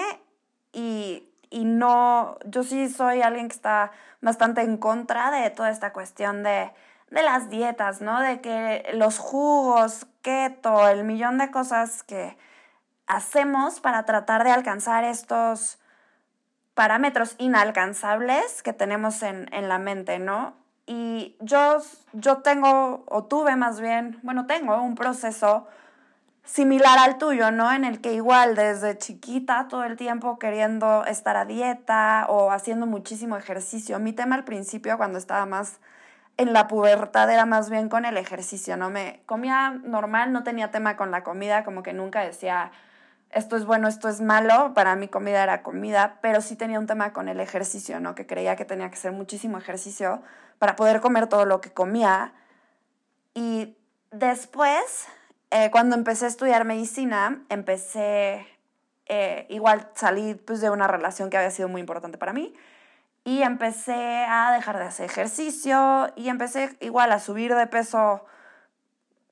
B: y, y no, yo sí soy alguien que está bastante en contra de toda esta cuestión de de las dietas, ¿no? De que los jugos, keto, el millón de cosas que hacemos para tratar de alcanzar estos parámetros inalcanzables que tenemos en, la mente, ¿no? Y yo, yo tengo, o tuve más bien, bueno, tengo un proceso similar al tuyo, ¿no? En el que igual desde chiquita todo el tiempo queriendo estar a dieta o haciendo muchísimo ejercicio. Mi tema al principio, cuando estaba más en la pubertad era más bien con el ejercicio, ¿no? Me comía normal, no tenía tema con la comida, como que nunca decía esto es bueno, esto es malo, para mí comida era comida, pero sí tenía un tema con el ejercicio, ¿no? Que creía que tenía que hacer muchísimo ejercicio para poder comer todo lo que comía. Y después, eh, cuando empecé a estudiar medicina, empecé, eh, igual salí pues, de una relación que había sido muy importante para mí y empecé a dejar de hacer ejercicio y empecé igual a subir de peso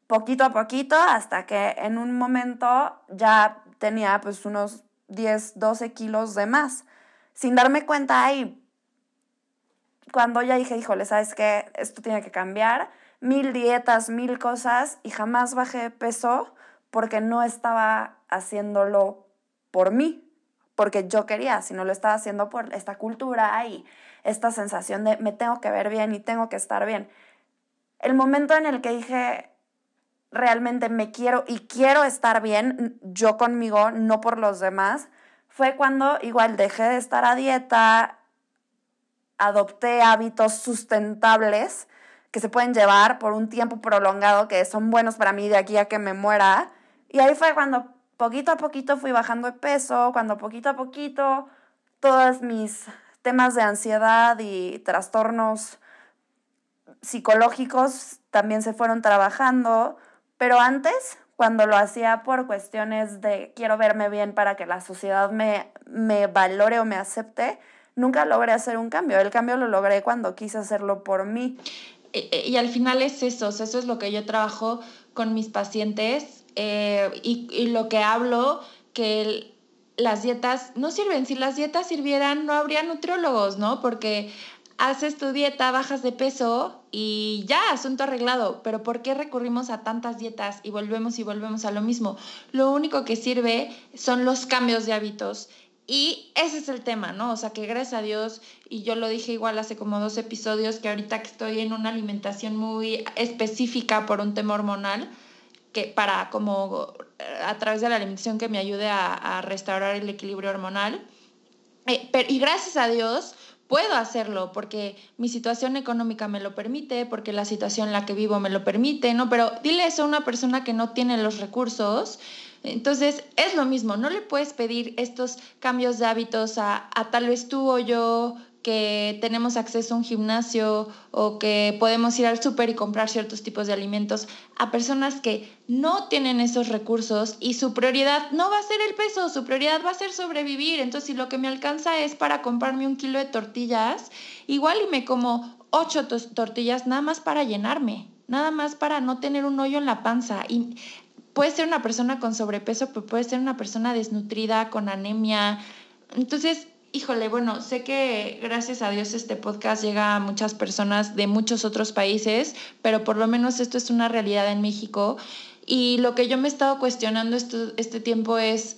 B: poquito a poquito hasta que en un momento ya tenía pues unos 10, 12 kilos de más. Sin darme cuenta ahí, cuando ya dije, híjole, ¿sabes qué? Esto tiene que cambiar. Mil dietas, mil cosas y jamás bajé peso porque no estaba haciéndolo por mí, porque yo quería, sino lo estaba haciendo por esta cultura y esta sensación de me tengo que ver bien y tengo que estar bien. El momento en el que dije, realmente me quiero y quiero estar bien, yo conmigo, no por los demás, fue cuando igual dejé de estar a dieta, adopté hábitos sustentables que se pueden llevar por un tiempo prolongado, que son buenos para mí de aquí a que me muera. Y ahí fue cuando poquito a poquito fui bajando de peso, cuando poquito a poquito todos mis temas de ansiedad y trastornos psicológicos también se fueron trabajando, pero antes, cuando lo hacía por cuestiones de quiero verme bien para que la sociedad me, me valore o me acepte, nunca logré hacer un cambio. El cambio lo logré cuando quise hacerlo por mí.
A: E, e, y, al final es eso, eso es lo que yo trabajo con mis pacientes eh, y, lo que hablo, que las dietas no sirven. Si las dietas sirvieran, no habría nutriólogos, ¿no? Porque haces tu dieta, bajas de peso y ya, asunto arreglado. Pero ¿por qué recurrimos a tantas dietas y volvemos y volvemos a lo mismo? Lo único que sirve son los cambios de hábitos. Y ese es el tema, ¿no? O sea, que gracias a Dios, y yo lo dije igual hace como dos episodios, que ahorita que estoy en una alimentación muy específica por un tema hormonal, que para como eh, a través de la alimentación que me ayude a, restaurar el equilibrio hormonal. Eh, y gracias a Dios puedo hacerlo porque mi situación económica me lo permite, porque la situación en la que vivo me lo permite, ¿no? Pero dile eso a una persona que no tiene los recursos. Entonces es lo mismo, no le puedes pedir estos cambios de hábitos a, a tal vez tú o yo que tenemos acceso a un gimnasio o que podemos ir al súper y comprar ciertos tipos de alimentos a personas que no tienen esos recursos y su prioridad no va a ser el peso, su prioridad va a ser sobrevivir. Entonces, si lo que me alcanza es para comprarme un kilo de tortillas, igual y me como ocho tortillas nada más para llenarme, nada más para no tener un hoyo en la panza. Y puede ser una persona con sobrepeso, pero puede ser una persona desnutrida, con anemia. Entonces, híjole, bueno, sé que gracias a Dios este podcast llega a muchas personas de muchos otros países, pero por lo menos esto es una realidad en México. Y lo que yo me he estado cuestionando este tiempo es,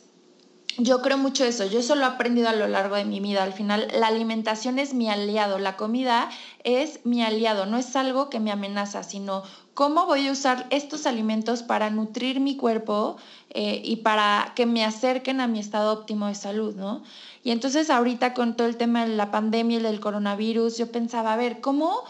A: yo creo mucho eso, yo eso lo he aprendido a lo largo de mi vida. Al final, la alimentación es mi aliado, la comida es mi aliado, no es algo que me amenaza, sino cómo voy a usar estos alimentos para nutrir mi cuerpo eh, y para que me acerquen a mi estado óptimo de salud, ¿no? Y entonces ahorita con todo el tema de la pandemia y del coronavirus, yo pensaba, a ver, ¿cómo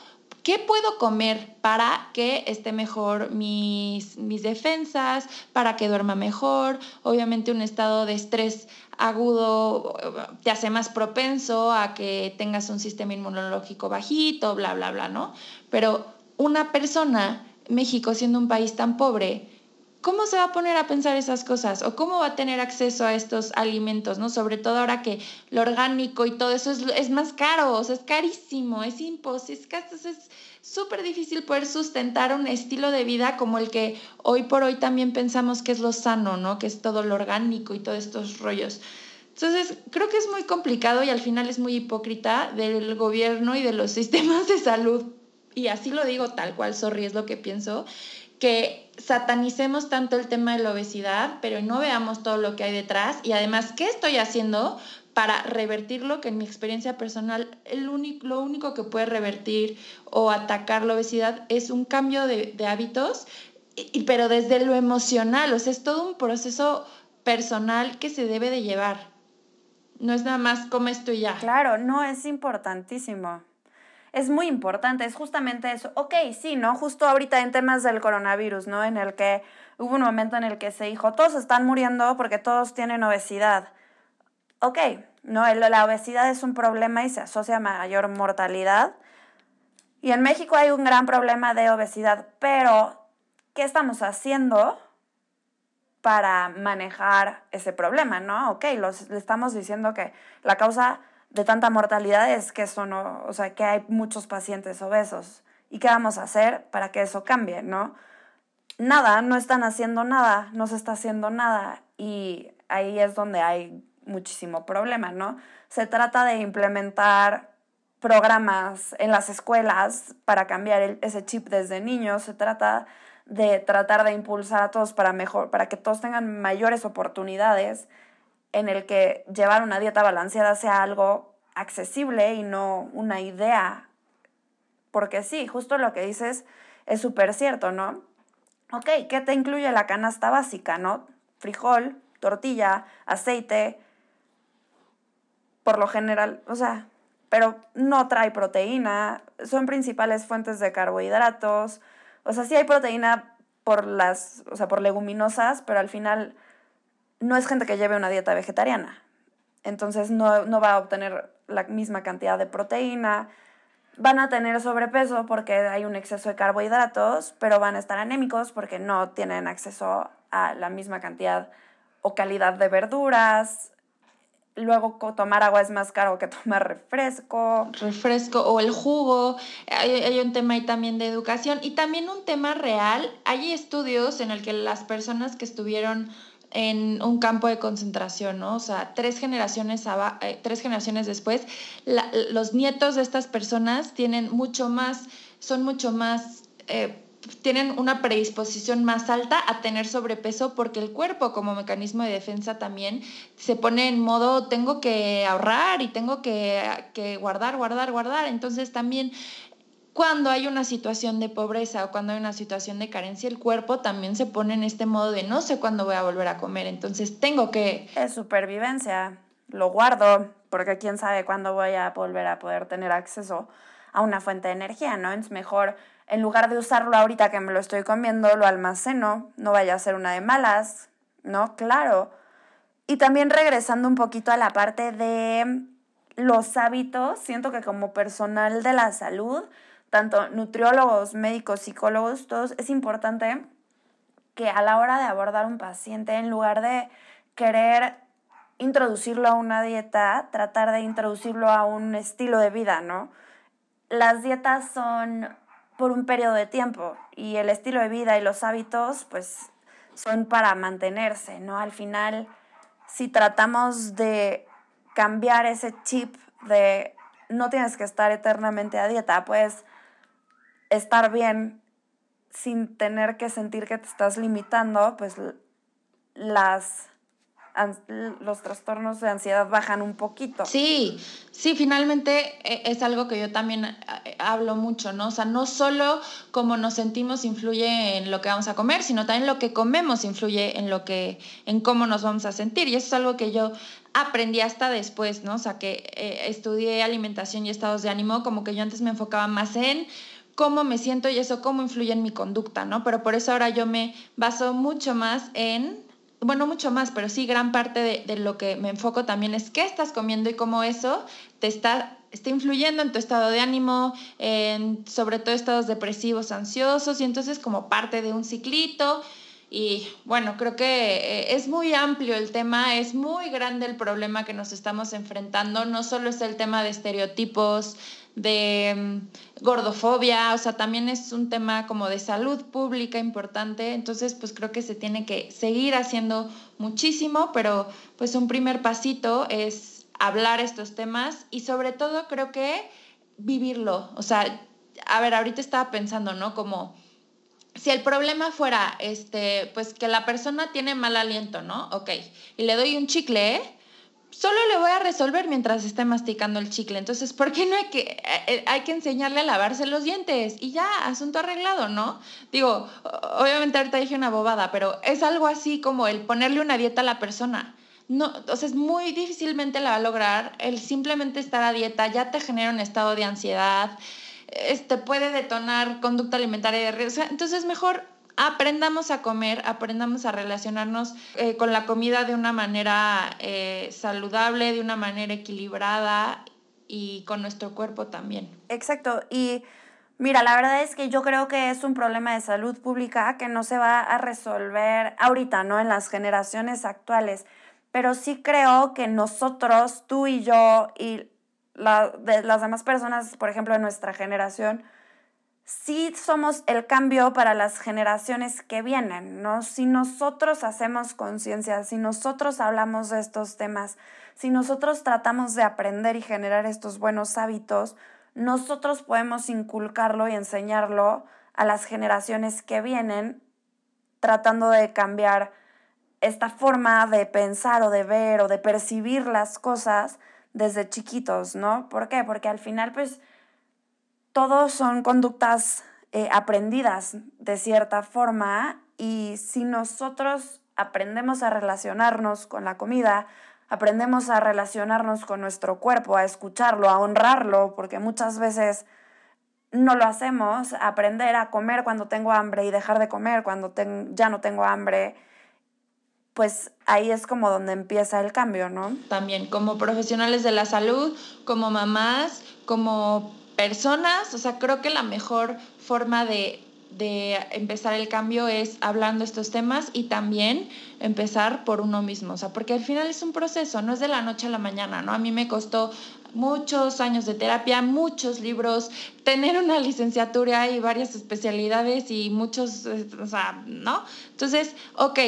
A: ¿Qué puedo comer para que esté mejor mis, mis defensas, para que duerma mejor? Obviamente un estado de estrés agudo te hace más propenso a que tengas un sistema inmunológico bajito, bla, bla, bla, ¿no? Pero una persona, México siendo un país tan pobre, ¿cómo se va a poner a pensar esas cosas? ¿O cómo va a tener acceso a estos alimentos, ¿no? Sobre todo ahora que lo orgánico y todo eso es, más caro, o sea, es carísimo, es imposible, es, es súper difícil poder sustentar un estilo de vida como el que hoy por hoy también pensamos que es lo sano, ¿no? Que es todo lo orgánico y todos estos rollos. Entonces, creo que es muy complicado y al final es muy hipócrita del gobierno y de los sistemas de salud. Y así lo digo tal cual, sorry, es lo que pienso que satanicemos tanto el tema de la obesidad, pero no veamos todo lo que hay detrás y además qué estoy haciendo para revertirlo, que en mi experiencia personal el único, lo único que puede revertir o atacar la obesidad es un cambio de, de hábitos, y, pero desde lo emocional, o sea, es todo un proceso personal que se debe de llevar. No es nada más como esto y ya.
B: Claro, no, es importantísimo es muy importante, es justamente eso. Ok, sí, ¿no? Justo ahorita en temas del coronavirus, ¿no? En el que hubo un momento en el que se dijo, todos están muriendo porque todos tienen obesidad. Ok, ¿no? La obesidad es un problema y se asocia a mayor mortalidad. Y en México hay un gran problema de obesidad, pero ¿qué estamos haciendo para manejar ese problema, no? Ok, los, le estamos diciendo que la causa de tanta mortalidad es que eso no, o sea, que hay muchos pacientes obesos. ¿Y qué vamos a hacer para que eso cambie, no? Nada, no están haciendo nada, no se está haciendo nada y ahí es donde hay muchísimo problema, ¿no? Se trata de implementar programas en las escuelas para cambiar ese chip desde niños, se trata de tratar de impulsar a todos para mejor, para que todos tengan mayores oportunidades en el que llevar una dieta balanceada sea algo accesible y no una idea. Porque sí, justo lo que dices es súper cierto, ¿no? Ok, ¿qué te incluye la canasta básica, no? Frijol, tortilla, aceite, por lo general, o sea, pero no trae proteína, son principales fuentes de carbohidratos, o sea, sí hay proteína por las, o sea, por leguminosas, pero al final no es gente que lleve una dieta vegetariana. Entonces no, no va a obtener la misma cantidad de proteína. Van a tener sobrepeso porque hay un exceso de carbohidratos, pero van a estar anémicos porque no tienen acceso a la misma cantidad o calidad de verduras. Luego tomar agua es más caro que tomar refresco.
A: Refresco o el jugo. Hay, hay, un tema ahí también de educación y también un tema real. Hay estudios en el que las personas que estuvieron en un campo de concentración, ¿no? O sea, tres generaciones, eh, tres generaciones después, los nietos de estas personas tienen mucho más, son mucho más, eh, tienen una predisposición más alta a tener sobrepeso porque el cuerpo como mecanismo de defensa también se pone en modo tengo que ahorrar y tengo que, que guardar, guardar, guardar. Entonces también cuando hay una situación de pobreza o cuando hay una situación de carencia, el cuerpo también se pone en este modo de no sé cuándo voy a volver a comer, entonces tengo que...
B: Es supervivencia, lo guardo, porque quién sabe cuándo voy a volver a poder tener acceso a una fuente de energía, ¿no? Es mejor, en lugar de usarlo ahorita que me lo estoy comiendo, lo almaceno, no vaya a ser una de malas, ¿no? Claro. Y también regresando un poquito a la parte de los hábitos, siento que como personal de la salud, tanto nutriólogos, médicos, psicólogos, todos, es importante que a la hora de abordar un paciente, en lugar de querer introducirlo a una dieta, tratar de introducirlo a un estilo de vida, ¿no? Las dietas son por un periodo de tiempo y el estilo de vida y los hábitos, pues, son para mantenerse, ¿no? Al final, si tratamos de cambiar ese chip de no tienes que estar eternamente a dieta, pues estar bien sin tener que sentir que te estás limitando, pues las los trastornos de ansiedad bajan un poquito.
A: Sí, sí, finalmente eh, es algo que yo también eh, hablo mucho, ¿no? O sea, no solo cómo nos sentimos influye en lo que vamos a comer, sino también lo que comemos influye en lo que, en cómo nos vamos a sentir. Y eso es algo que yo aprendí hasta después, ¿no? O sea, que eh, estudié alimentación y estados de ánimo, como que yo antes me enfocaba más en cómo me siento y eso cómo influye en mi conducta, ¿no? Pero por eso ahora yo me baso mucho más en bueno, mucho más, pero sí gran parte de, lo que me enfoco también es qué estás comiendo y cómo eso te está, está influyendo en tu estado de ánimo, en sobre todo estados depresivos, ansiosos, y entonces como parte de un ciclito. Y bueno, creo que eh, es muy amplio el tema, es muy grande el problema que nos estamos enfrentando, no solo es el tema de estereotipos, de mm, gordofobia, o sea, también es un tema como de salud pública importante, entonces pues creo que se tiene que seguir haciendo muchísimo, pero pues un primer pasito es hablar estos temas y sobre todo creo que vivirlo, o sea, a ver, ahorita estaba pensando, ¿no? Como si el problema fuera, este, pues que la persona tiene mal aliento, ¿no? Ok, y le doy un chicle, ¿eh? Solo le voy a resolver mientras esté masticando el chicle. Entonces, ¿por qué no hay que, eh, eh, hay que enseñarle a lavarse los dientes? Y ya, asunto arreglado, ¿no? Digo, obviamente ahorita dije una bobada, pero es algo así como el ponerle una dieta a la persona. No, o sea, muy difícilmente la va a lograr. El simplemente estar a dieta ya te genera un estado de ansiedad, este, puede detonar conducta alimentaria de riesgo. entonces, mejor aprendamos a comer, aprendamos a relacionarnos eh, con la comida de una manera eh, saludable, de una manera equilibrada y con nuestro cuerpo también.
B: Exacto. Y mira, la verdad es que yo creo que es un problema de salud pública que no se va a resolver ahorita, ¿no? En las generaciones actuales. Pero sí creo que nosotros, tú y yo y de las demás personas, por ejemplo, de nuestra generación, sí somos el cambio para las generaciones que vienen, ¿no? Si nosotros hacemos conciencia, si nosotros hablamos de estos temas, si nosotros tratamos de aprender y generar estos buenos hábitos, nosotros podemos inculcarlo y enseñarlo a las generaciones que vienen, tratando de cambiar esta forma de pensar o de ver o de percibir las cosas desde chiquitos, ¿no? ¿Por qué? Porque al final, pues, todos son conductas eh, aprendidas de cierta forma y si nosotros aprendemos a relacionarnos con la comida, aprendemos a relacionarnos con nuestro cuerpo, a escucharlo, a honrarlo, porque muchas veces no lo hacemos, aprender a comer cuando tengo hambre y dejar de comer cuando ya no tengo hambre, pues ahí es como donde empieza el cambio, ¿no?
A: También como profesionales de la salud, como mamás, como personas, o sea, creo que la mejor forma de, empezar el cambio es hablando estos temas y también empezar por uno mismo, o sea, porque al final es un proceso, no es de la noche a la mañana, ¿no? A mí me costó muchos años de terapia, muchos libros, tener una licenciatura y varias especialidades y muchos, eh, o sea, ¿no? Entonces, ok,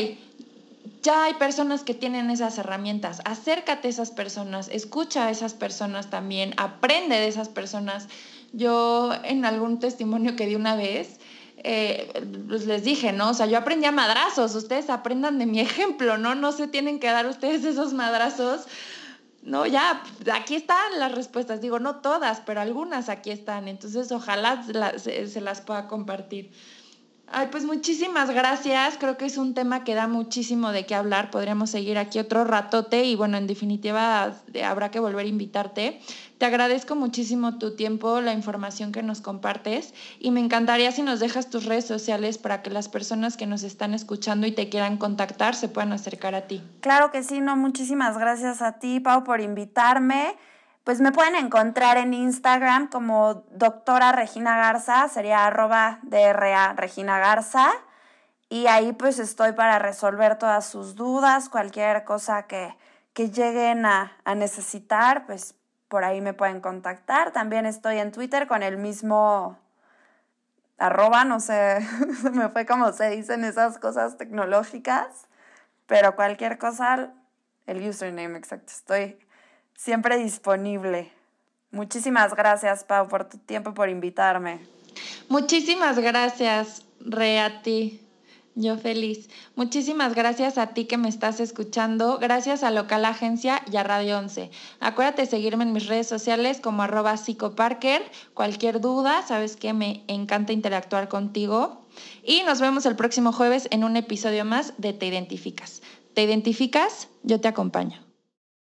A: ya hay personas que tienen esas herramientas. Acércate a esas personas, escucha a esas personas también, aprende de esas personas. Yo en algún testimonio que di una vez, eh, pues les dije, ¿no? O sea, yo aprendí a madrazos, ustedes aprendan de mi ejemplo, ¿no? No se tienen que dar ustedes esos madrazos. No, ya, aquí están las respuestas. Digo, no todas, pero algunas aquí están. Entonces, ojalá se las pueda compartir. Ay, pues muchísimas gracias. Creo que es un tema que da muchísimo de qué hablar. Podríamos seguir aquí otro ratote y bueno, en definitiva habrá que volver a invitarte. Te agradezco muchísimo tu tiempo, la información que nos compartes y me encantaría si nos dejas tus redes sociales para que las personas que nos están escuchando y te quieran contactar se puedan acercar a ti.
B: Claro que sí, no, muchísimas gracias a ti, Pau, por invitarme pues me pueden encontrar en Instagram como doctora Regina Garza, sería arroba DRA Regina Garza. Y ahí pues estoy para resolver todas sus dudas, cualquier cosa que, que lleguen a, a, necesitar, pues por ahí me pueden contactar. También estoy en Twitter con el mismo arroba, no sé, me fue como se dicen esas cosas tecnológicas, pero cualquier cosa, el username exacto, estoy siempre disponible. Muchísimas gracias, Pau, por tu tiempo, por invitarme.
A: Muchísimas gracias, Re, ti. Yo feliz. Muchísimas gracias a ti que me estás escuchando. Gracias a Local Agencia y a Radio 11. Acuérdate seguirme en mis redes sociales como arroba psicoparker. Cualquier duda, sabes que me encanta interactuar contigo. Y nos vemos el próximo jueves en un episodio más de Te Identificas. ¿Te identificas? Yo te acompaño.